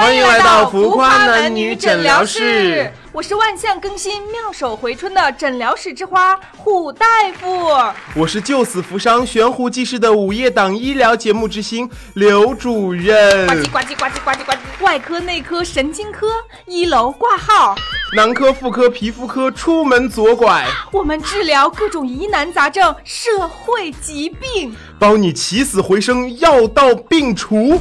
欢迎来到浮夸男女诊疗室，我是万象更新、妙手回春的诊疗室之花虎大夫，我是救死扶伤、悬壶济世的午夜档医疗节目之星刘主任。呱唧呱唧呱唧呱唧呱唧，外科、内科、神经科一楼挂号，男科、妇科、皮肤科出门左拐，我们治疗各种疑难杂症、社会疾病，帮你起死回生、药到病除。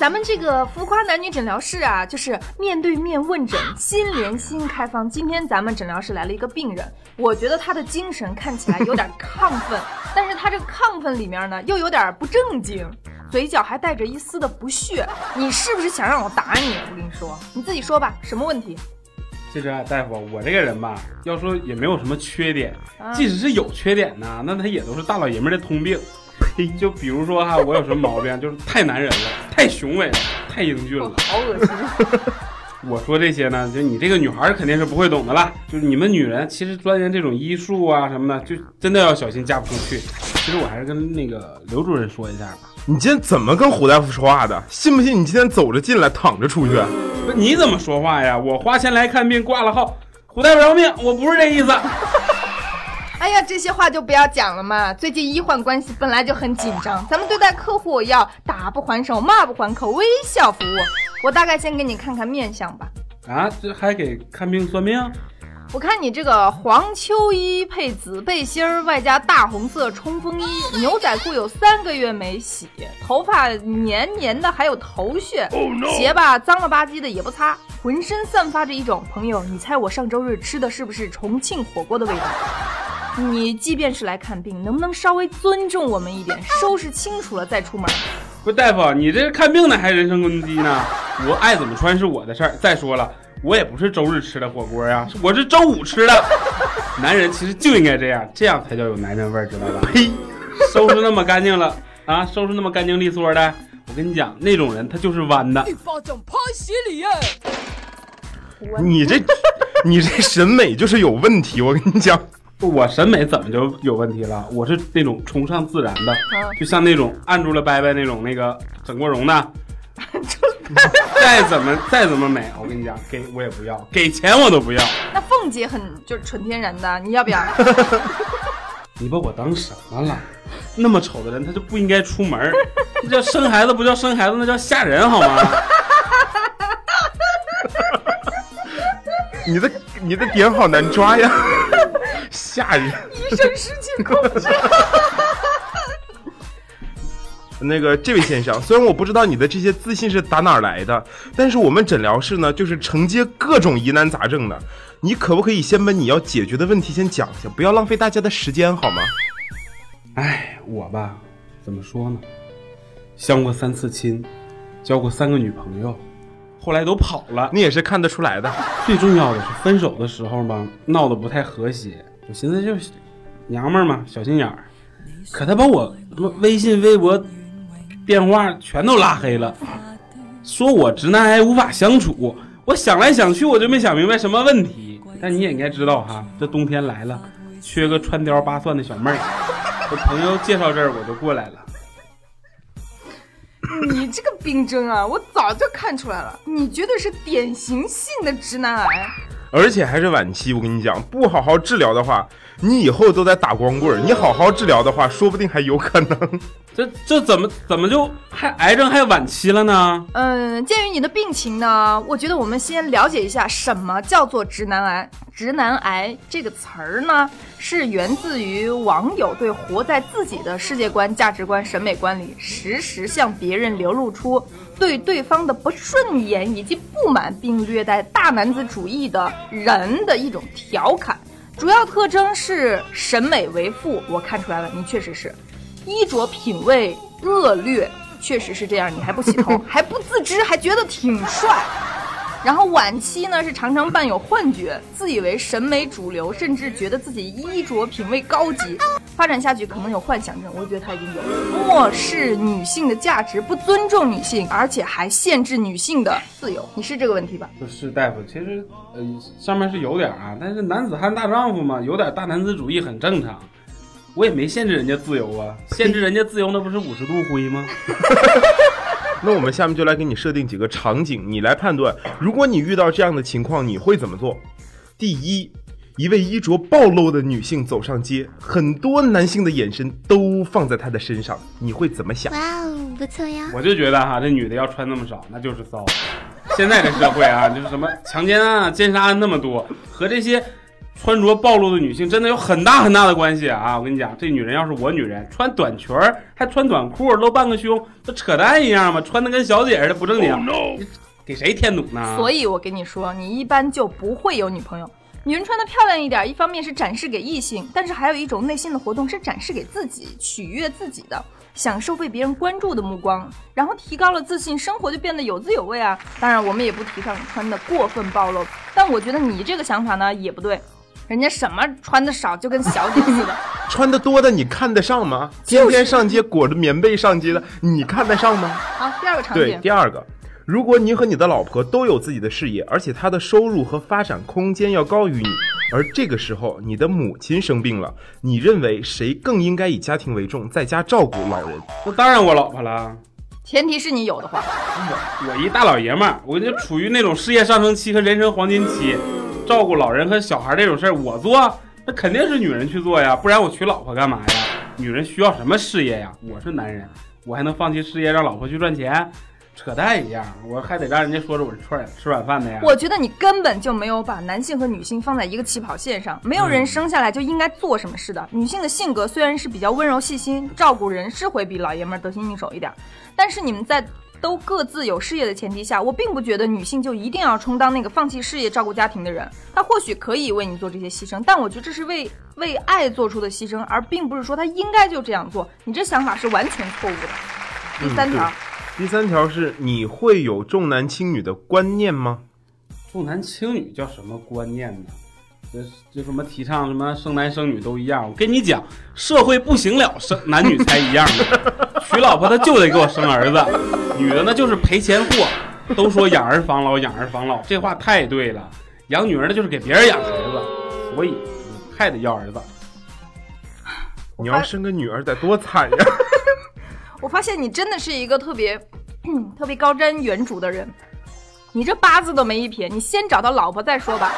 咱们这个浮夸男女诊疗室啊，就是面对面问诊，心连心开放。今天咱们诊疗室来了一个病人，我觉得他的精神看起来有点亢奋，但是他这个亢奋里面呢，又有点不正经，嘴角还带着一丝的不屑。你是不是想让我打你？我跟你说，你自己说吧，什么问题？其实啊，大夫，我这个人吧，要说也没有什么缺点，即使是有缺点呢，那他也都是大老爷们的通病。就比如说哈，我有什么毛病？就是太男人了，太雄伟了，太英俊了，好恶心。我说这些呢，就你这个女孩肯定是不会懂的啦。就是你们女人其实钻研这种医术啊什么的，就真的要小心嫁不出去。其实我还是跟那个刘主任说一下吧。你今天怎么跟胡大夫说话的？信不信你今天走着进来，躺着出去？不，你怎么说话呀？我花钱来看病，挂了号，胡大夫饶命！我不是这意思。哎呀，这些话就不要讲了嘛。最近医患关系本来就很紧张，咱们对待客户要打不还手，骂不还口，微笑服务。我大概先给你看看面相吧。啊，这还给看病算命？我看你这个黄秋衣配紫背心儿，外加大红色冲锋衣，牛仔裤有三个月没洗，头发黏黏的，还有头屑，鞋吧脏了吧唧的也不擦，浑身散发着一种朋友，你猜我上周日吃的是不是重庆火锅的味道？你即便是来看病，能不能稍微尊重我们一点，收拾清楚了再出门？不是，大夫，你这是看病呢还是人身攻击呢？我爱怎么穿是我的事儿。再说了，我也不是周日吃的火锅呀，我是周五吃的。男人其实就应该这样，这样才叫有男人味儿，知道吧？呸！收拾那么干净了啊，收拾那么干净利索的，我跟你讲，那种人他就是弯的。一巴掌拍死你啊！你这，你这审美就是有问题，我跟你讲。我审美怎么就有问题了？我是那种崇尚自然的，就像那种按住了掰掰那种那个整过容的，再怎么再怎么美，我跟你讲，给我也不要，给钱我都不要。那凤姐很就是纯天然的，你要不要？你把我当什么了？那么丑的人他就不应该出门，那叫生孩子不叫生孩子，那叫吓人好吗？你的你的点好难抓呀。吓人！医生失去控制。那个，这位先生，虽然我不知道你的这些自信是打哪儿来的，但是我们诊疗室呢，就是承接各种疑难杂症的。你可不可以先把你要解决的问题先讲一下，不要浪费大家的时间，好吗？哎，我吧，怎么说呢？相过三次亲，交过三个女朋友。后来都跑了，你也是看得出来的。最重要的是分手的时候嘛，闹得不太和谐。我寻思就是，娘们儿嘛，小心眼儿。可他把我微信、微博、电话全都拉黑了，说我直男癌无法相处。我想来想去，我就没想明白什么问题。但你也应该知道哈，这冬天来了，缺个穿貂扒蒜的小妹儿。我朋友介绍这儿，我就过来了。你这个冰针啊，我早就看出来了，你绝对是典型性的直男癌，而且还是晚期。我跟你讲，不好好治疗的话，你以后都在打光棍；你好好治疗的话，说不定还有可能。这这怎么怎么就还癌症还晚期了呢？嗯，鉴于你的病情呢，我觉得我们先了解一下什么叫做直男癌。直男癌这个词儿呢，是源自于网友对活在自己的世界观、价值观、审美观里，时时向别人流露出对对方的不顺眼以及不满，并略带大男子主义的人的一种调侃。主要特征是审美为负，我看出来了，你确实是。衣着品味恶劣，确实是这样。你还不洗头，还不自知，还觉得挺帅。然后晚期呢，是常常伴有幻觉，自以为审美主流，甚至觉得自己衣着品味高级。发展下去可能有幻想症，我觉得他已经有了。漠视女性的价值，不尊重女性，而且还限制女性的自由，你是这个问题吧？不是大夫，其实呃上面是有点啊，但是男子汉大丈夫嘛，有点大男子主义很正常。我也没限制人家自由啊，限制人家自由那不是五十度灰吗？那我们下面就来给你设定几个场景，你来判断，如果你遇到这样的情况，你会怎么做？第一，一位衣着暴露的女性走上街，很多男性的眼神都放在她的身上，你会怎么想？哇哦，不错呀！我就觉得哈，这女的要穿那么少，那就是骚。现在这社会啊，就是什么强奸案、啊、奸杀案那么多，和这些穿着暴露的女性真的有很大很大的关系啊！我跟你讲，这女人要是我女人，穿短裙儿还穿短裤，露半个胸，那扯淡一样吗？穿的跟小姐似的，不正经。你给谁添堵呢？所以我跟你说，你一般就不会有女朋友。女人穿的漂亮一点，一方面是展示给异性，但是还有一种内心的活动是展示给自己，取悦自己的，享受被别人关注的目光，然后提高了自信，生活就变得有滋有味啊。当然，我们也不提倡穿的过分暴露，但我觉得你这个想法呢也不对。人家什么穿的少就跟小姐似的，穿的多的你看得上吗？天天上街裹着棉被上街的，你看得上吗？好，第二个场景对，景，第二个，如果你和你的老婆都有自己的事业，而且她的收入和发展空间要高于你，而这个时候你的母亲生病了，你认为谁更应该以家庭为重，在家照顾老人？那当然我老婆了。前提是你有的话。我一大老爷们儿，我就处于那种事业上升期和人生黄金期，照顾老人和小孩这种事儿我做，那肯定是女人去做呀，不然我娶老婆干嘛呀？女人需要什么事业呀？我是男人，我还能放弃事业让老婆去赚钱？扯淡一样，我还得让人家说着我是吃吃软饭的呀。我觉得你根本就没有把男性和女性放在一个起跑线上，没有人生下来就应该做什么事的。女性的性格虽然是比较温柔细心，照顾人是会比老爷们儿得心应手一点，但是你们在都各自有事业的前提下，我并不觉得女性就一定要充当那个放弃事业照顾家庭的人。她或许可以为你做这些牺牲，但我觉得这是为为爱做出的牺牲，而并不是说她应该就这样做。你这想法是完全错误的。第三条。嗯第三条是你会有重男轻女的观念吗？重男轻女叫什么观念呢？这这什么提倡什么生男生女都一样？我跟你讲，社会不行了，生男女才一样的。娶老婆他就得给我生儿子，女的呢就是赔钱货。都说养儿防老，养儿防老，这话太对了。养女儿的就是给别人养孩子，所以你还得要儿子。你要生个女儿得多惨呀！我发现你真的是一个特别、特别高瞻远瞩的人，你这八字都没一撇，你先找到老婆再说吧。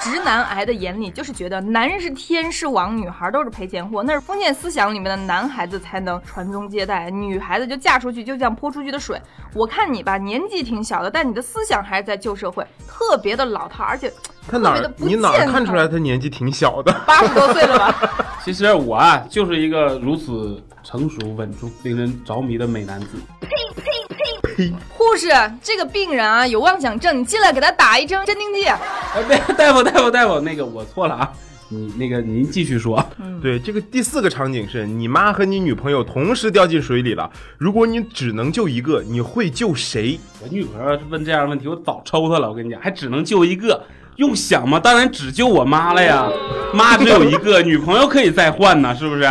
直男癌的眼里就是觉得男人是天是王，女孩都是赔钱货，那是封建思想里面的男孩子才能传宗接代，女孩子就嫁出去就像泼出去的水。我看你吧，年纪挺小的，但你的思想还是在旧社会，特别的老套，而且他哪儿你哪儿看出来他年纪挺小的？八十多岁了吧？其实我啊，就是一个如此成熟稳重、令人着迷的美男子。护士，这个病人啊有妄想症，你进来给他打一针镇定剂。哎，别 大夫，大夫，大夫，那个我错了啊，你那个您继续说。对，这个第四个场景是你妈和你女朋友同时掉进水里了，如果你只能救一个，你会救谁？我女朋友要是问这样的问题，我早抽她了。我跟你讲，还只能救一个，用想吗？当然只救我妈了呀，妈只有一个，女朋友可以再换呢，是不是？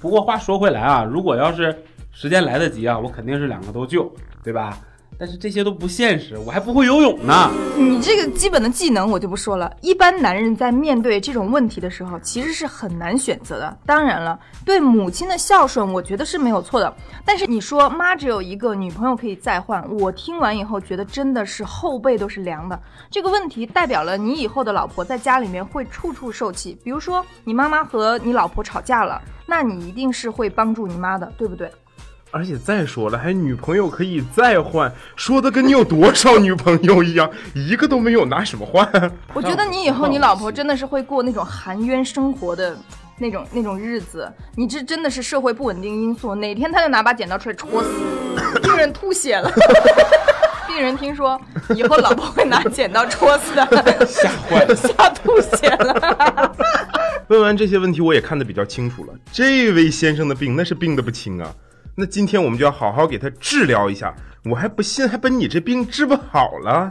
不过话说回来啊，如果要是时间来得及啊，我肯定是两个都救，对吧？但是这些都不现实，我还不会游泳呢。你这个基本的技能我就不说了。一般男人在面对这种问题的时候，其实是很难选择的。当然了，对母亲的孝顺，我觉得是没有错的。但是你说妈只有一个，女朋友可以再换，我听完以后觉得真的是后背都是凉的。这个问题代表了你以后的老婆在家里面会处处受气。比如说你妈妈和你老婆吵架了，那你一定是会帮助你妈的，对不对？而且再说了，还女朋友可以再换，说的跟你有多少女朋友一样，一个都没有，拿什么换？我觉得你以后你老婆真的是会过那种含冤生活的那种那种日子，你这真的是社会不稳定因素，哪天他就拿把剪刀出来戳死，病人吐血了。病人听说以后老婆会拿剪刀戳死他，吓坏了。吓吐血了。问完这些问题，我也看得比较清楚了。这位先生的病那是病得不轻啊。那今天我们就要好好给他治疗一下。我还不信，还把你这病治不好了。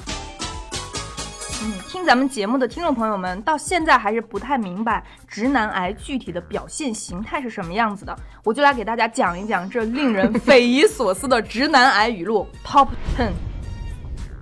嗯，听咱们节目的听众朋友们到现在还是不太明白直男癌具体的表现形态是什么样子的，我就来给大家讲一讲这令人匪夷所思的直男癌语录 Top Ten。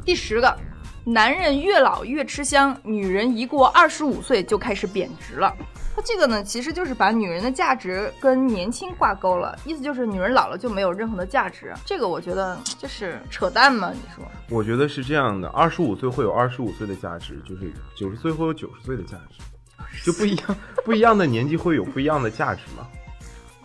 第十个，男人越老越吃香，女人一过二十五岁就开始贬值了。它这个呢，其实就是把女人的价值跟年轻挂钩了，意思就是女人老了就没有任何的价值。这个我觉得就是扯淡嘛，你说？我觉得是这样的，二十五岁会有二十五岁的价值，就是九十岁会有九十岁的价值，就不一样，不一样的年纪会有不一样的价值吗？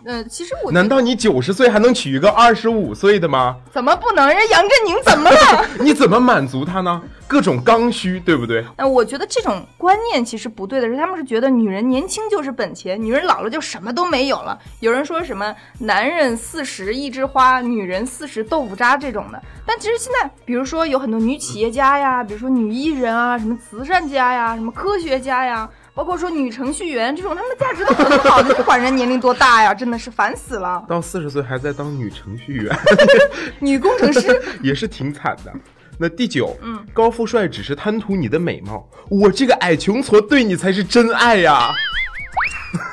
呃，其实我难道你九十岁还能娶一个二十五岁的吗？怎么不能？人杨振宁怎么了？你怎么满足他呢？各种刚需，对不对？呃，我觉得这种观念其实不对的是，他们是觉得女人年轻就是本钱，女人老了就什么都没有了。有人说什么男人四十一枝花，女人四十豆腐渣这种的，但其实现在，比如说有很多女企业家呀，比如说女艺人啊，什么慈善家呀，什么科学家呀。包括说女程序员这种，他们的价值都很好的，不管人年龄多大呀，真的是烦死了。到四十岁还在当女程序员，女工程师 也是挺惨的。那第九，嗯，高富帅只是贪图你的美貌，我这个矮穷矬对你才是真爱呀！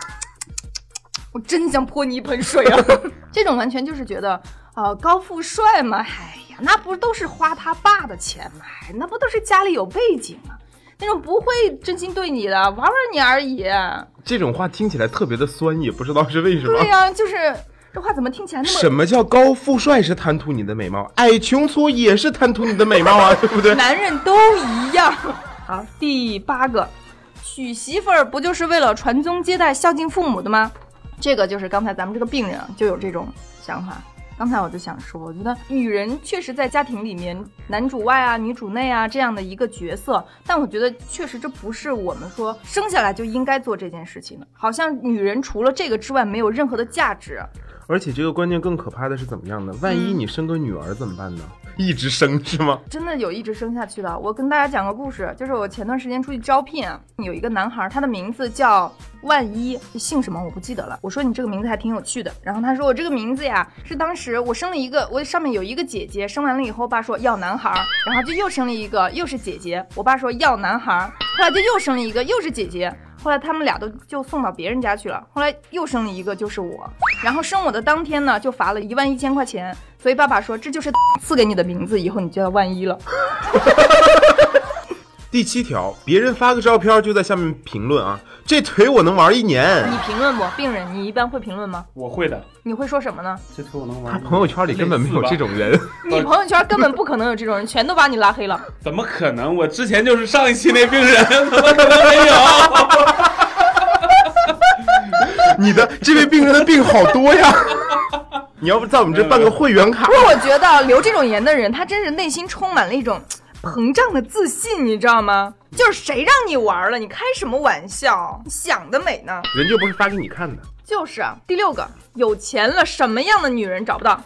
我真想泼你一盆水啊！这种完全就是觉得，呃，高富帅嘛，哎呀，那不都是花他爸的钱吗？那不都是家里有背景吗？那种不会真心对你的，玩玩你而已。这种话听起来特别的酸，也不知道是为什么。对呀，就是这话怎么听起来那么……什么叫高富帅是贪图你的美貌，矮穷矬也是贪图你的美貌啊，对不对？男人都一样。好，第八个，娶媳妇儿不就是为了传宗接代、孝敬父母的吗？这个就是刚才咱们这个病人就有这种想法。刚才我就想说，我觉得女人确实在家庭里面男主外啊、女主内啊这样的一个角色，但我觉得确实这不是我们说生下来就应该做这件事情的，好像女人除了这个之外没有任何的价值。而且这个观念更可怕的是怎么样呢？万一你生个女儿怎么办呢？一直生是吗？真的有一直生下去的。我跟大家讲个故事，就是我前段时间出去招聘，有一个男孩，他的名字叫万一，姓什么我不记得了。我说你这个名字还挺有趣的。然后他说我这个名字呀，是当时我生了一个，我上面有一个姐姐，生完了以后，爸说要男孩，然后就又生了一个，又是姐姐。我爸说要男孩，后来就又生了一个，又是姐姐。后来他们俩都就送到别人家去了。后来又生了一个，就是我。然后生我的当天呢，就罚了一万一千块钱。所以爸爸说，这就是 赐给你的名字，以后你就叫万一了。第七条，别人发个照片就在下面评论啊，这腿我能玩一年。你评论不？病人，你一般会评论吗？我会的。你会说什么呢？这腿我能玩。他朋友圈里根本没有这种人。你朋友圈根本不可能有这种人，全都把你拉黑了。怎么可能？我之前就是上一期那病人，怎么可能没有？你的这位病人的病好多呀。你要不在我们这办个会员卡？不过我觉得留这种言的人，他真是内心充满了一种膨胀的自信，你知道吗？就是谁让你玩了？你开什么玩笑？你想得美呢！人就不是发给你看的。就是啊。第六个，有钱了，什么样的女人找不到？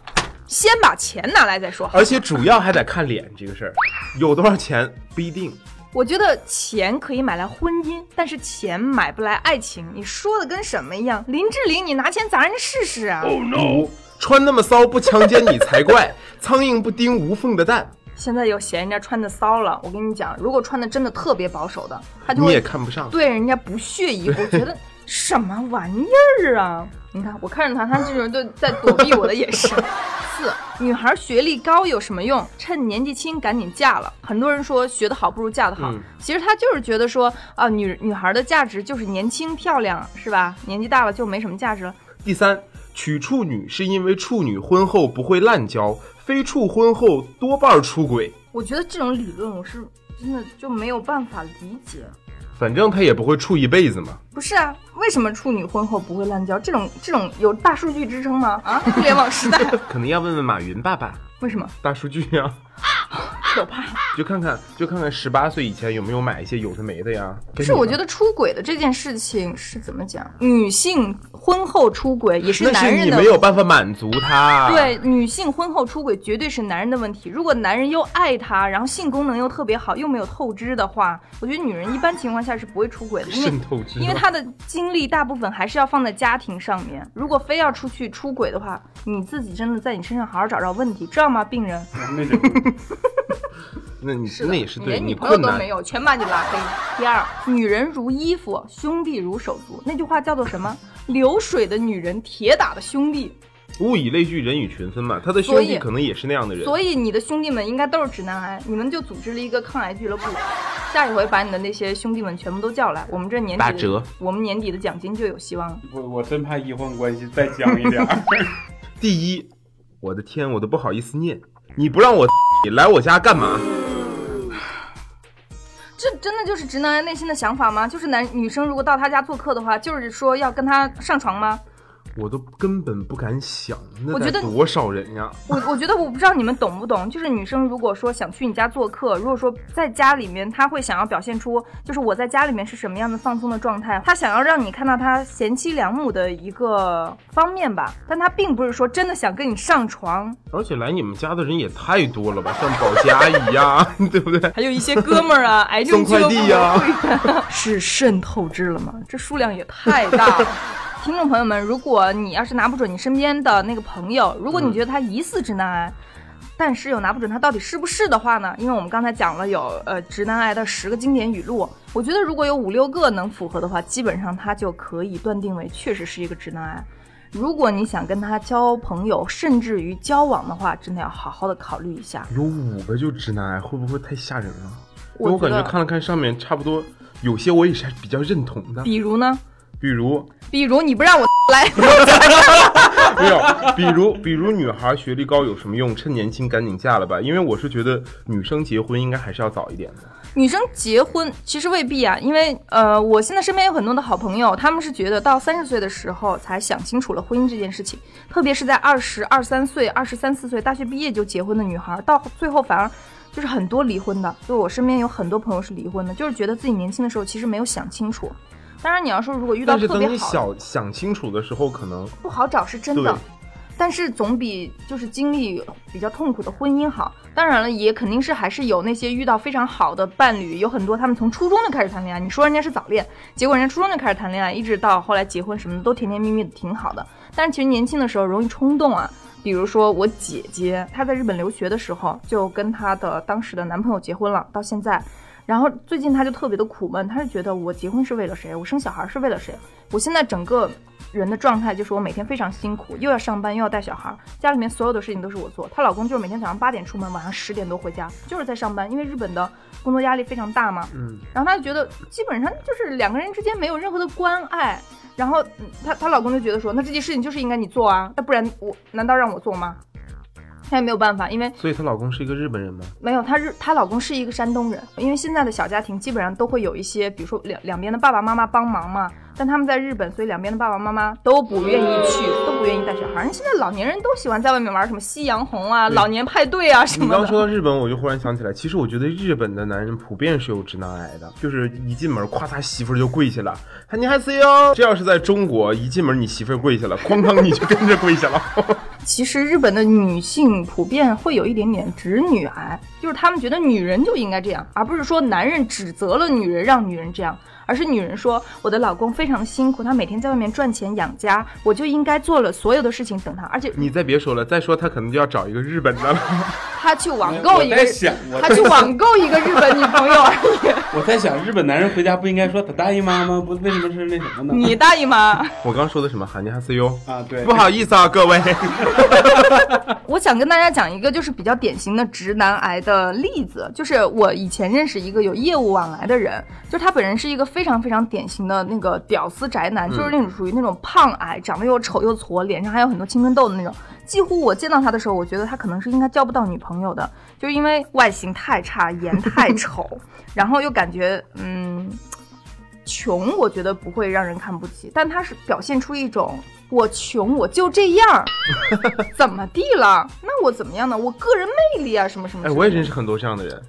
先把钱拿来再说。而且主要还得看脸这个事儿，有多少钱不一定。我觉得钱可以买来婚姻，但是钱买不来爱情。你说的跟什么一样？林志玲，你拿钱砸人家试试啊！Oh no！穿那么骚不强奸你才怪！苍蝇不叮无缝的蛋。现在又嫌人家穿的骚了，我跟你讲，如果穿的真的特别保守的，他就你也看不上，对人家不屑一顾，觉得什么玩意儿啊！你看我看着他，他这种都在躲避我的眼神。四，女孩学历高有什么用？趁年纪轻赶紧嫁了。很多人说学得好不如嫁得好，其实他就是觉得说啊，女女孩的价值就是年轻漂亮，是吧？年纪大了就没什么价值了。第三。娶处女是因为处女婚后不会滥交，非处婚后多半出轨。我觉得这种理论我是真的就没有办法理解。反正他也不会处一辈子嘛。不是啊，为什么处女婚后不会滥交？这种这种有大数据支撑吗？啊，互联网时代，可能要问问马云爸爸。为什么？大数据呀。可怕，就看看就看看十八岁以前有没有买一些有的没的呀。不是，我觉得出轨的这件事情是怎么讲？女性婚后出轨也是男人的，你没有办法满足他。对，女性婚后出轨绝对是男人的问题。如果男人又爱她，然后性功能又特别好，又没有透支的话，我觉得女人一般情况下是不会出轨的，因为因为她的精力大部分还是要放在家庭上面。如果非要出去出轨的话，你自己真的在你身上好好找找问题，知道吗，病人？那你是，那也是对连女朋困难友都没。有，全把你拉黑。第二，女人如衣服，兄弟如手足，那句话叫做什么？流水的女人，铁打的兄弟。物以类聚，人以群分嘛。他的兄弟可能也是那样的人。所以你的兄弟们应该都是直男癌，你们就组织了一个抗癌俱乐部。下一回把你的那些兄弟们全部都叫来，我们这年底打折，我们年底的奖金就有希望了。我我真怕医患关系再僵一点。第一，我的天，我都不好意思念。你不让我，你来我家干嘛？这真的就是直男内心的想法吗？就是男女生如果到他家做客的话，就是说要跟他上床吗？我都根本不敢想，那我觉得得多少人呀？我我觉得我不知道你们懂不懂，就是女生如果说想去你家做客，如果说在家里面，她会想要表现出就是我在家里面是什么样的放松的状态，她想要让你看到她贤妻良母的一个方面吧，但她并不是说真的想跟你上床，而且来你们家的人也太多了吧，像保洁阿姨呀，对不对？还有一些哥们儿啊，癌症送快递呀 是渗透制了吗？这数量也太大了。听众朋友们，如果你要是拿不准你身边的那个朋友，如果你觉得他疑似直男癌，但是又拿不准他到底是不是的话呢？因为我们刚才讲了有呃直男癌的十个经典语录，我觉得如果有五六个能符合的话，基本上他就可以断定为确实是一个直男癌。如果你想跟他交朋友，甚至于交往的话，真的要好好的考虑一下。有五个就直男癌，会不会太吓人了？我我感觉看了看上面，差不多有些我也是比较认同的，比如呢？比如比如你不让我 来，没有，比如比如女孩学历高有什么用？趁年轻赶紧嫁了吧，因为我是觉得女生结婚应该还是要早一点的。女生结婚其实未必啊，因为呃，我现在身边有很多的好朋友，他们是觉得到三十岁的时候才想清楚了婚姻这件事情，特别是在二十二三岁、二十三四岁大学毕业就结婚的女孩，到最后反而就是很多离婚的。就我身边有很多朋友是离婚的，就是觉得自己年轻的时候其实没有想清楚。当然，你要说如果遇到特别好的，等你想想清楚的时候，可能不好找是真的，但是总比就是经历比较痛苦的婚姻好。当然了，也肯定是还是有那些遇到非常好的伴侣，有很多他们从初中就开始谈恋爱。你说人家是早恋，结果人家初中就开始谈恋爱，一直到后来结婚什么的都甜甜蜜蜜的，挺好的。但是其实年轻的时候容易冲动啊。比如说我姐姐，她在日本留学的时候就跟她的当时的男朋友结婚了，到现在。然后最近她就特别的苦闷，她是觉得我结婚是为了谁？我生小孩是为了谁？我现在整个人的状态就是我每天非常辛苦，又要上班又要带小孩，家里面所有的事情都是我做。她老公就是每天早上八点出门，晚上十点多回家，就是在上班，因为日本的工作压力非常大嘛。嗯，然后她就觉得基本上就是两个人之间没有任何的关爱。然后嗯她她老公就觉得说，那这件事情就是应该你做啊，那不然我难道让我做吗？她也没有办法，因为所以她老公是一个日本人吗？没有，她日她老公是一个山东人，因为现在的小家庭基本上都会有一些，比如说两两边的爸爸妈妈帮忙嘛。但他们在日本，所以两边的爸爸妈妈都不愿意去，都不愿意带小孩。人现在老年人都喜欢在外面玩什么夕阳红啊、老年派对啊什么你刚说。到日本，我就忽然想起来，其实我觉得日本的男人普遍是有直男癌的，就是一进门，夸他媳妇儿就跪下了，他你还 C 哟。这要是在中国，一进门你媳妇儿跪下了，哐当你就跟着跪下了。其实日本的女性普遍会有一点点直女癌，就是他们觉得女人就应该这样，而不是说男人指责了女人让女人这样。而是女人说我的老公非常的辛苦，他每天在外面赚钱养家，我就应该做了所有的事情等他，而且你再别说了，再说他可能就要找一个日本的了。他去网购一个他去网购一个日本女朋友而已。我在想，日本男人回家不应该说他大姨妈吗？不，为什么是那什么呢？你大姨妈！我刚说的什么？哈尼哈 C U？啊，对，不好意思啊，各位。我想跟大家讲一个就是比较典型的直男癌的例子，就是我以前认识一个有业务往来的人，就是他本人是一个非常非常典型的那个屌丝宅男，就是那种属于那种胖矮，长得又丑又矬，脸上还有很多青春痘的那种。几乎我见到他的时候，我觉得他可能是应该交不到女朋友的，就是因为外形太差，颜太 丑，然后又感觉嗯。穷，我觉得不会让人看不起，但他是表现出一种我穷我就这样，怎么地了？那我怎么样呢？我个人魅力啊，什么什么。哎，我也认识很多这样的人。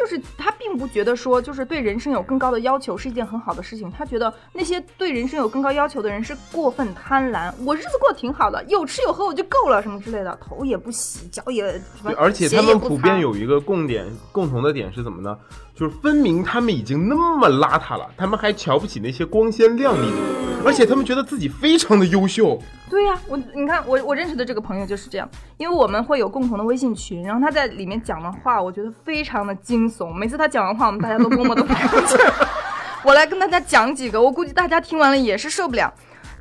他就是他并并不觉得说就是对人生有更高的要求是一件很好的事情。他觉得那些对人生有更高要求的人是过分贪婪。我日子过得挺好的，有吃有喝我就够了，什么之类的，头也不洗，脚也什么，，而且他们普遍有一个共点，共同的点是怎么呢？就是分明他们已经那么邋遢了，他们还瞧不起那些光鲜亮丽的，而且他们觉得自己非常的优秀。对呀、我你看我我认识的这个朋友就是这样，因为我们会有共同的微信群，然后他在里面讲的话，我觉得非常的惊悚。每次他讲完话，我们大家都默默的排过去。我来跟大家讲几个，我估计大家听完了也是受不了。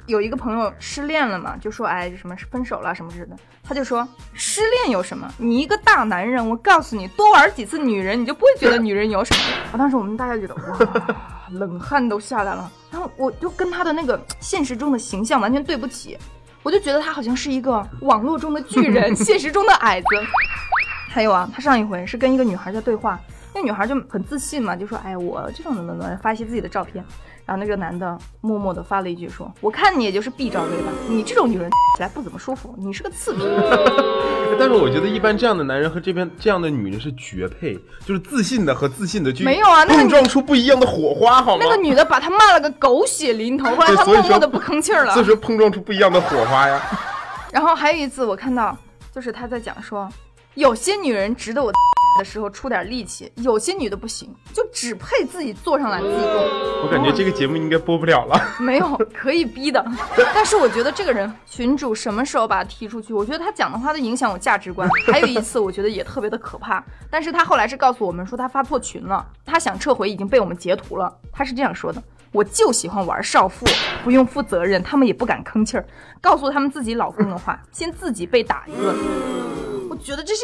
有一个朋友失恋了嘛，就说哎什么分手了什么之类的，他就说失恋有什么？你一个大男人，我告诉你，多玩几次女人，你就不会觉得女人有什么。我当时我们大家觉得哇，冷汗都下来了。然后我就跟他的那个现实中的形象完全对不起，我就觉得他好像是一个网络中的巨人，现实中的矮子。还有啊，他上一回是跟一个女孩在对话，那女孩就很自信嘛，就说：“哎，我这种怎么怎么，发一些自己的照片。”然后那个男的默默的发了一句说：“我看你也就是 B 罩杯吧，你这种女人起来不怎么舒服，你是个次品。但是我觉得一般这样的男人和这边这样的女人是绝配，就是自信的和自信的去没有啊那个碰撞出不一样的火花，好”吗？那个女的把他骂了个狗血淋头，后来他默默的不吭气儿了所以。说碰撞出不一样的火花呀。然后还有一次我看到，就是他在讲说，有些女人值得我的时候出点力气，有些女的不行，就只配自己坐上来自己动。我感觉这个节目应该播不了了。没有可以逼的，但是我觉得这个人群主什么时候把他踢出去？我觉得他讲的话都影响我价值观。还有一次，我觉得也特别的可怕，但是他后来是告诉我们说他发错群了，他想撤回已经被我们截图了。他是这样说的：我就喜欢玩少妇，不用负责任，他们也不敢吭气儿，告诉他们自己老公的话，先自己被打一顿。我觉得这些，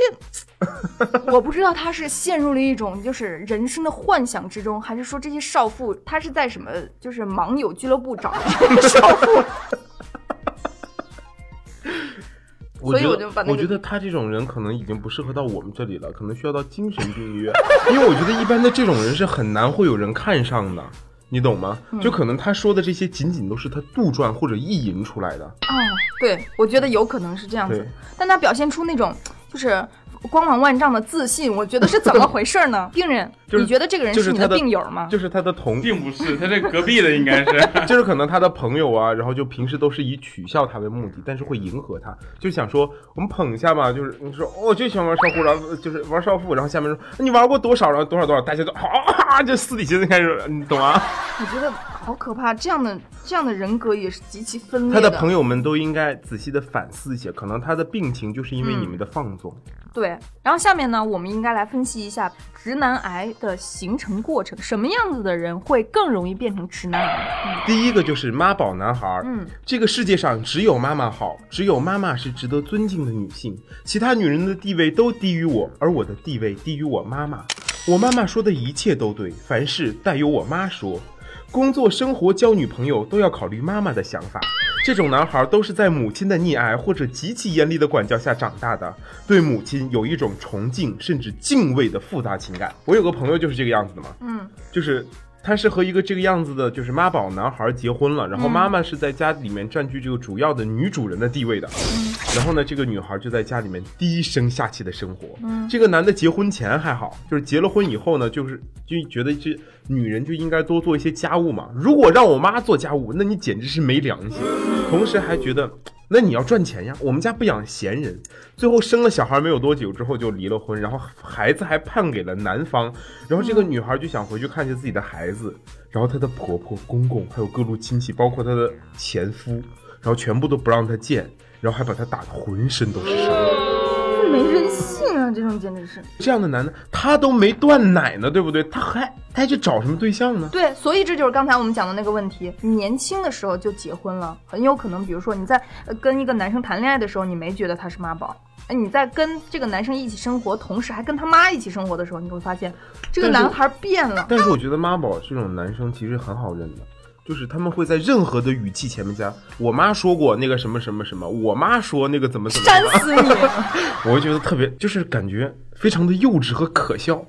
我不知道他是陷入了一种就是人生的幻想之中，还是说这些少妇他是在什么就是盲友俱乐部找的这些少妇？所以我就把那个我觉得他这种人可能已经不适合到我们这里了，可能需要到精神病医院，因为我觉得一般的这种人是很难会有人看上的，你懂吗？嗯就可能他说的这些仅仅都是他杜撰或者意淫出来的。哦，对，我觉得有可能是这样子，但他表现出那种就是光芒万丈的自信，我觉得是怎么回事呢？病人，就是你觉得这个人是你的病友吗？就是他的同，并不是，他这隔壁的应该是。就是可能他的朋友啊，然后就平时都是以取笑他为目的，但是会迎合他，就想说我们捧一下吧，就是你说哦我就喜欢玩少妇，然后就是玩少妇，然后下面说你玩过多少，然后多少多少，大家都啊，就私底下就开始，你懂吗？我觉得好可怕，这样的这样的人格也是极其分裂他的朋友们都应该仔细的反思一下，可能他的病情就是因为你们的放纵。对，然后下面呢，我们应该来分析一下直男癌的形成过程，什么样子的人会更容易变成直男癌？第一个就是妈宝男孩儿，嗯，这个世界上只有妈妈好，只有妈妈是值得尊敬的女性，其他女人的地位都低于我，而我的地位低于我妈妈。我妈妈说的一切都对，凡事带由我妈说。工作、生活、交女朋友都要考虑妈妈的想法。这种男孩都是在母亲的溺爱或者极其严厉的管教下长大的，对母亲有一种崇敬甚至敬畏的复杂情感。我有个朋友就是这个样子的嘛，嗯，就是他是和一个这个样子的，就是妈宝男孩结婚了，然后妈妈是在家里面占据这个主要的女主人的地位的，然后呢，这个女孩就在家里面低声下气的生活。这个男的结婚前还好，就是结了婚以后呢，就是就觉得这女人就应该多做一些家务嘛。如果让我妈做家务，那你简直是没良心。同时还觉得。那你要赚钱呀，我们家不养闲人。最后生了小孩没有多久之后就离了婚，然后孩子还判给了男方。然后这个女孩就想回去看见自己的孩子，然后她的婆婆、公公还有各路亲戚，包括她的前夫，然后全部都不让她见，然后还把她打得浑身都是伤。没人性啊，这种简直是。这样的男的，他都没断奶呢，对不对？他还他还去找什么对象呢？对，所以这就是刚才我们讲的那个问题。你年轻的时候就结婚了，很有可能，比如说你在呃跟一个男生谈恋爱的时候，你没觉得他是妈宝。哎，你在跟这个男生一起生活，同时还跟他妈一起生活的时候，你会发现这个男孩变了。但是我觉得妈宝这种男生其实很好认的，就是他们会在任何的语气前面加“我妈说过那个什么什么什么”，我妈说那个怎么怎么扇，死你！我会觉得特别，就是感觉非常的幼稚和可笑。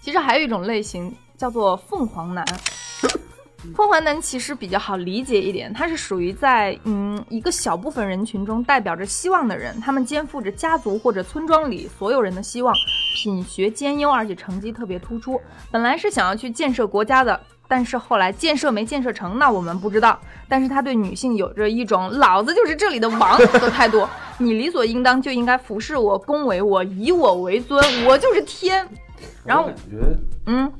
其实还有一种类型叫做凤凰男，凤凰男其实比较好理解一点，他是属于在嗯一个小部分人群中代表着希望的人，他们肩负着家族或者村庄里所有人的希望，品学兼优，而且成绩特别突出。本来是想要去建设国家的，但是后来建设没建设成，那我们不知道。但是他对女性有着一种“老子就是这里的王”的态度，你理所应当就应该服侍我、恭维我、以我为尊，我就是天。然后我感觉，嗯，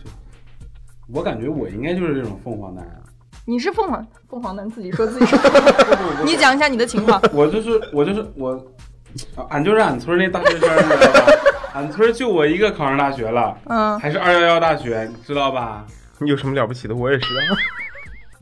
我感觉我应该就是这种凤凰男啊。你是凤凰凤凰男，自己说自己 是。你讲一下你的情况。我就是我就是我，啊俺就是俺村那大学生，你知道吧？俺村就我一个考上大学了，嗯，还是二幺幺大学，你知道吧？你 有什么了不起的？我也是 啊，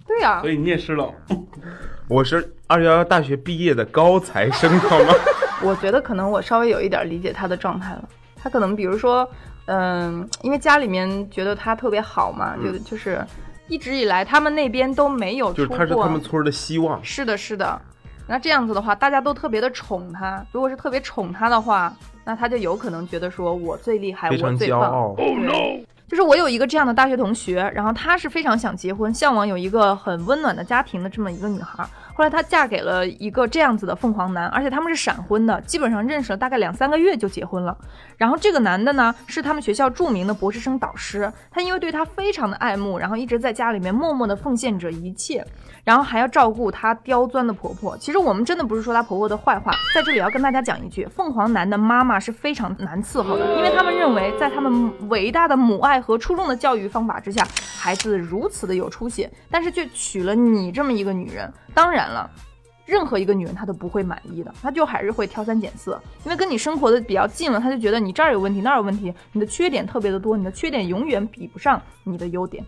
对呀、所以你也是了。我是二幺幺大学毕业的高材生，好吗？我觉得可能我稍微有一点理解他的状态了。他可能比如说，嗯、因为家里面觉得他特别好嘛，觉得就是一直以来他们那边都没有出过。就是他是他们村的希望。是的，是的。那这样子的话，大家都特别的宠他。如果是特别宠他的话，那他就有可能觉得说我最厉害，非我最棒。常骄傲。对，就是我有一个这样的大学同学，然后她是非常想结婚，向往有一个很温暖的家庭的这么一个女孩。后来她嫁给了一个这样子的凤凰男，而且他们是闪婚的，基本上认识了大概两三个月就结婚了。然后这个男的呢，是他们学校著名的博士生导师，他因为对她非常的爱慕，然后一直在家里面默默的奉献着一切，然后还要照顾她刁钻的婆婆。其实我们真的不是说她婆婆的坏话，在这里要跟大家讲一句，凤凰男的妈妈是非常难伺候的，因为他们认为在他们伟大的母爱和出众的教育方法之下，孩子如此的有出息，但是却娶了你这么一个女人。当然了。任何一个女人她都不会满意的，她就还是会挑三拣四，因为跟你生活的比较近了，她就觉得你这儿有问题，那儿有问题，你的缺点特别的多，你的缺点永远比不上你的优点。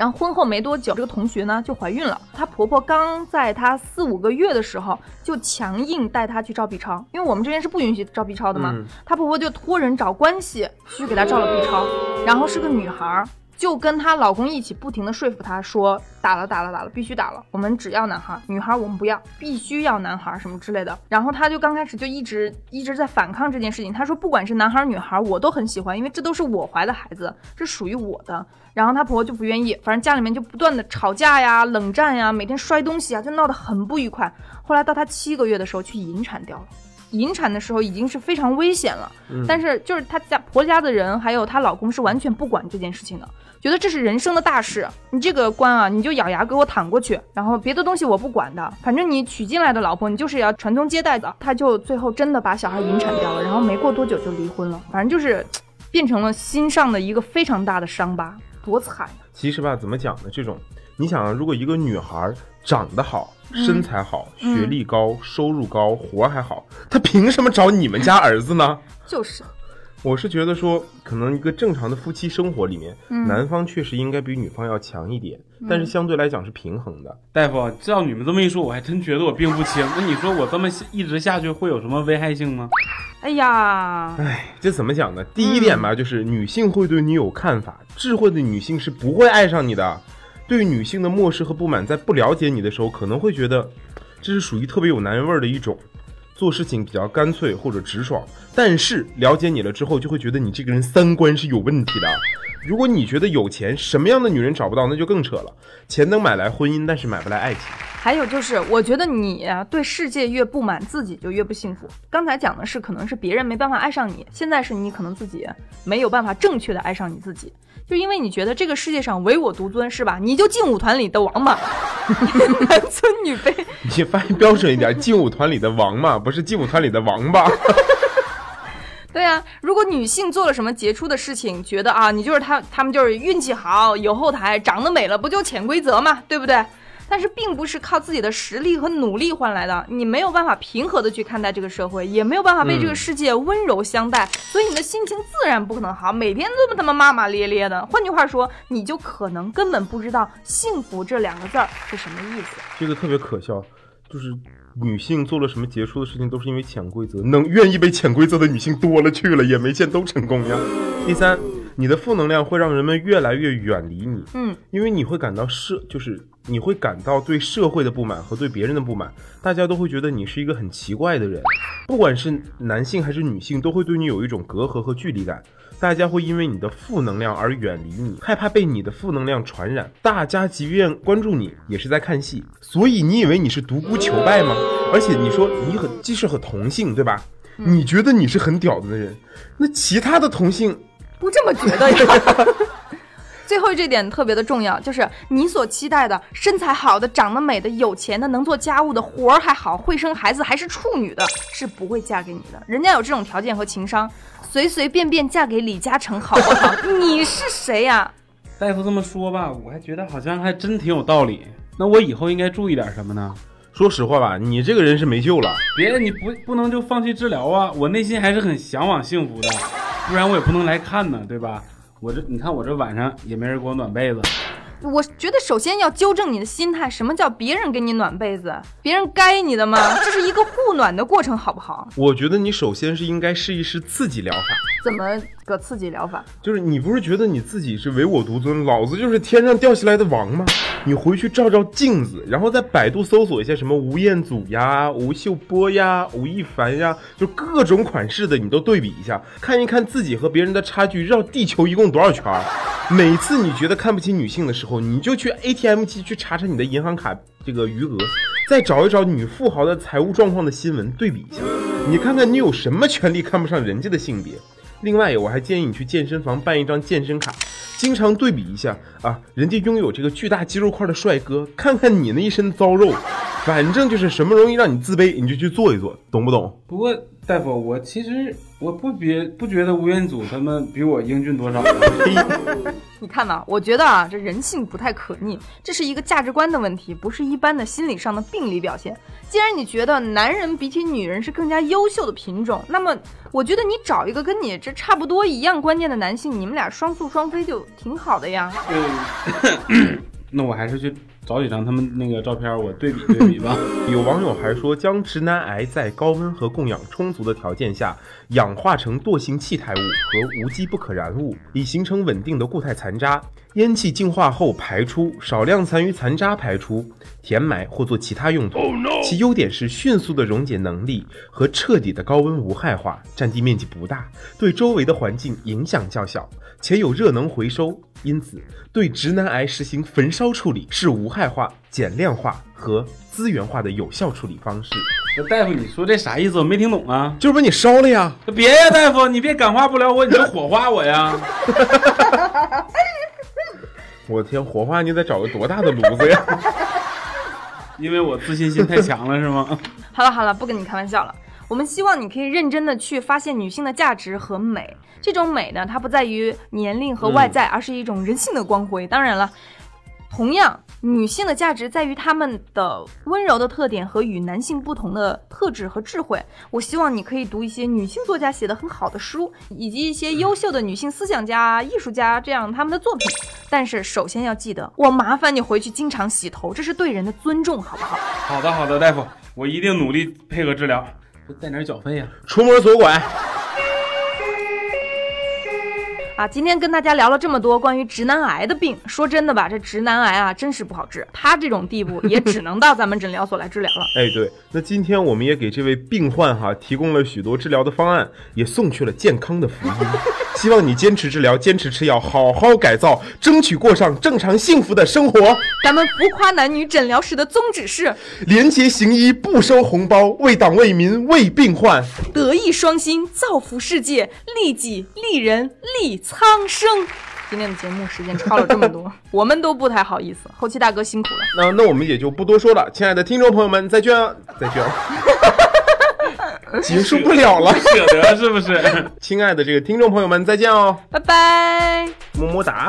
然后婚后没多久，这个同学呢就怀孕了。她婆婆刚在她四五个月的时候，就强硬带她去照 B 超，因为我们这边是不允许照 B 超的嘛。嗯她婆婆就托人找关系去给她照了 B 超，然后是个女孩儿，就跟她老公一起不停的说服她说打了打了打了，必须打了，我们只要男孩，女孩我们不要，必须要男孩什么之类的。然后她就刚开始就一直一直在反抗这件事情，她说不管是男孩女孩我都很喜欢，因为这都是我怀的孩子，是属于我的。然后她婆婆就不愿意，反正家里面就不断的吵架呀、冷战呀，每天摔东西啊，就闹得很不愉快。后来到她七个月的时候去引产掉了。引产的时候已经是非常危险了，但是就是她家婆家的人还有她老公是完全不管这件事情的，觉得这是人生的大事，你这个关啊你就咬牙给我躺过去，然后别的东西我不管的，反正你娶进来的老婆你就是要传宗接代的。他就最后真的把小孩引产掉了，然后没过多久就离婚了，反正就是变成了心上的一个非常大的伤疤，多惨呀！其实吧，怎么讲呢？这种，你想啊，如果一个女孩长得好、身材好、嗯学历高、收入高、活儿还好，她凭什么找你们家儿子呢？就是，我是觉得说，可能一个正常的夫妻生活里面，嗯男方确实应该比女方要强一点，但是相对来讲是平衡的。大夫，照你们这么一说，我还真觉得我病不轻。那你说我这么一直下去会有什么危害性吗？哎呀，哎，这怎么讲呢？第一点吧，就是女性会对你有看法，智慧的女性是不会爱上你的。对于女性的漠视和不满，在不了解你的时候，可能会觉得这是属于特别有男人味儿的一种，做事情比较干脆或者直爽。但是了解你了之后，就会觉得你这个人三观是有问题的。如果你觉得有钱，什么样的女人找不到，那就更扯了。钱能买来婚姻，但是买不来爱情。还有就是，我觉得你对世界越不满，自己就越不幸福。刚才讲的是，可能是别人没办法爱上你，现在是你可能自己没有办法正确的爱上你自己，就因为你觉得这个世界上唯我独尊，是吧？你就劲舞团里的王嘛，男尊女卑。你发音标准一点，劲舞团里的王嘛，不是劲舞团里的王八。对啊，如果女性做了什么杰出的事情，觉得啊，你就是她，她们就是运气好，有后台，长得美了，不就潜规则嘛，对不对？但是并不是靠自己的实力和努力换来的，你没有办法平和的去看待这个社会，也没有办法被这个世界温柔相待，所以你的心情自然不可能好，每天这么他妈骂骂咧咧的。换句话说，你就可能根本不知道“幸福”这两个字儿是什么意思。这个特别可笑，就是女性做了什么杰出的事情，都是因为潜规则，能愿意被潜规则的女性多了去了，也没见都成功呀。第三，你的负能量会让人们越来越远离你，嗯，因为你会感到社，就是你会感到对社会的不满和对别人的不满，大家都会觉得你是一个很奇怪的人，不管是男性还是女性，都会对你有一种隔阂和距离感。大家会因为你的负能量而远离你，害怕被你的负能量传染。大家即便关注你，也是在看戏。所以你以为你是独孤求败吗？而且你说你很既是和同性，对吧？你觉得你是很屌的人，那其他的同性不这么觉得呀。最后这点特别的重要，就是你所期待的身材好的、长得美的、有钱的、能做家务的、活儿还好、会生孩子还是处女的，是不会嫁给你的。人家有这种条件和情商，随随便便嫁给李嘉诚好不好？你是谁呀、大夫这么说吧，我还觉得好像还真挺有道理。那我以后应该注意点什么呢？说实话吧，你这个人是没救了。别的，你不不能就放弃治疗啊！我内心还是很向往幸福的，不然我也不能来看呢，对吧？我这你看我这晚上也没人给我暖被子，我觉得首先要纠正你的心态，什么叫别人给你暖被子？别人该你的吗？这是一个互暖的过程，好不好？我觉得你首先是应该试一试自己疗法，怎么个刺激疗法？就是你不是觉得你自己是唯我独尊，老子就是天上掉下来的王吗？你回去照照镜子，然后在百度搜索一下什么吴彦祖呀、吴秀波呀、吴亦凡呀，就各种款式的你都对比一下，看一看自己和别人的差距，绕地球一共多少圈。每次你觉得看不起女性的时候，你就去 ATM 机去查查你的银行卡这个余额，再找一找女富豪的财务状况的新闻对比一下，你看看你有什么权利看不上人家的性别。另外，我还建议你去健身房办一张健身卡，经常对比一下啊，人家拥有这个巨大肌肉块的帅哥，看看你那一身糟肉，反正就是什么容易让你自卑，你就去做一做，懂不懂？不过大夫，我其实我不别不觉得吴彦祖他们比我英俊多少呢。你看吧，我觉得啊，这人性不太可逆，这是一个价值观的问题，不是一般的心理上的病理表现。既然你觉得男人比起女人是更加优秀的品种，那么我觉得你找一个跟你这差不多一样观念的男性，你们俩双宿双飞就挺好的呀。嗯 那我还是去找几张他们那个照片，我对比对比吧。有网友还说，将直男癌在高温和供氧充足的条件下，氧化成惰性气态物和无机不可燃物，以形成稳定的固态残渣。烟气净化后排出，少量残余残渣排出，填埋或做其他用途。其优点是迅速的溶解能力和彻底的高温无害化，占地面积不大，对周围的环境影响较小，且有热能回收。因此，对直男癌实行焚烧处理是无害化、减量化和资源化的有效处理方式。那大夫，你说这啥意思？我没听懂啊。就是把你烧了呀！别呀，大夫，你别感化不了我，你就火化我呀。我天，火化你得找个多大的炉子呀？因为我自信心太强了，是吗？好了好了，不跟你开玩笑了。我们希望你可以认真的去发现女性的价值和美。这种美呢，它不在于年龄和外在，而是一种人性的光辉。当然了，同样，女性的价值在于她们的温柔的特点和与男性不同的特质和智慧。我希望你可以读一些女性作家写的很好的书，以及一些优秀的女性思想家、艺术家这样他们的作品。但是首先要记得，我麻烦你回去经常洗头，这是对人的尊重，好不好？好的，好的，大夫，我一定努力配合治疗。这带点缴费呀、出门左拐。啊，今天跟大家聊了这么多关于直男癌的病，说真的吧，这直男癌啊，真是不好治，他这种地步也只能到咱们诊疗所来治疗了。哎，对，那今天我们也给这位病患哈提供了许多治疗的方案，也送去了健康的福音。希望你坚持治疗，坚持吃药，好好改造，争取过上正常幸福的生活。咱们浮夸男女诊疗室的宗旨是廉洁行医，不收红包，为党为民为病患。德艺双馨，造福世界，利己利人利苍生。今天的节目时间超了这么多，我们都不太好意思，后期大哥辛苦了。那那我们也就不多说了，亲爱的听众朋友们，再见啊，再见啊。结束不了了，舍得是不是？亲爱的这个听众朋友们，再见哦，拜拜。么么哒。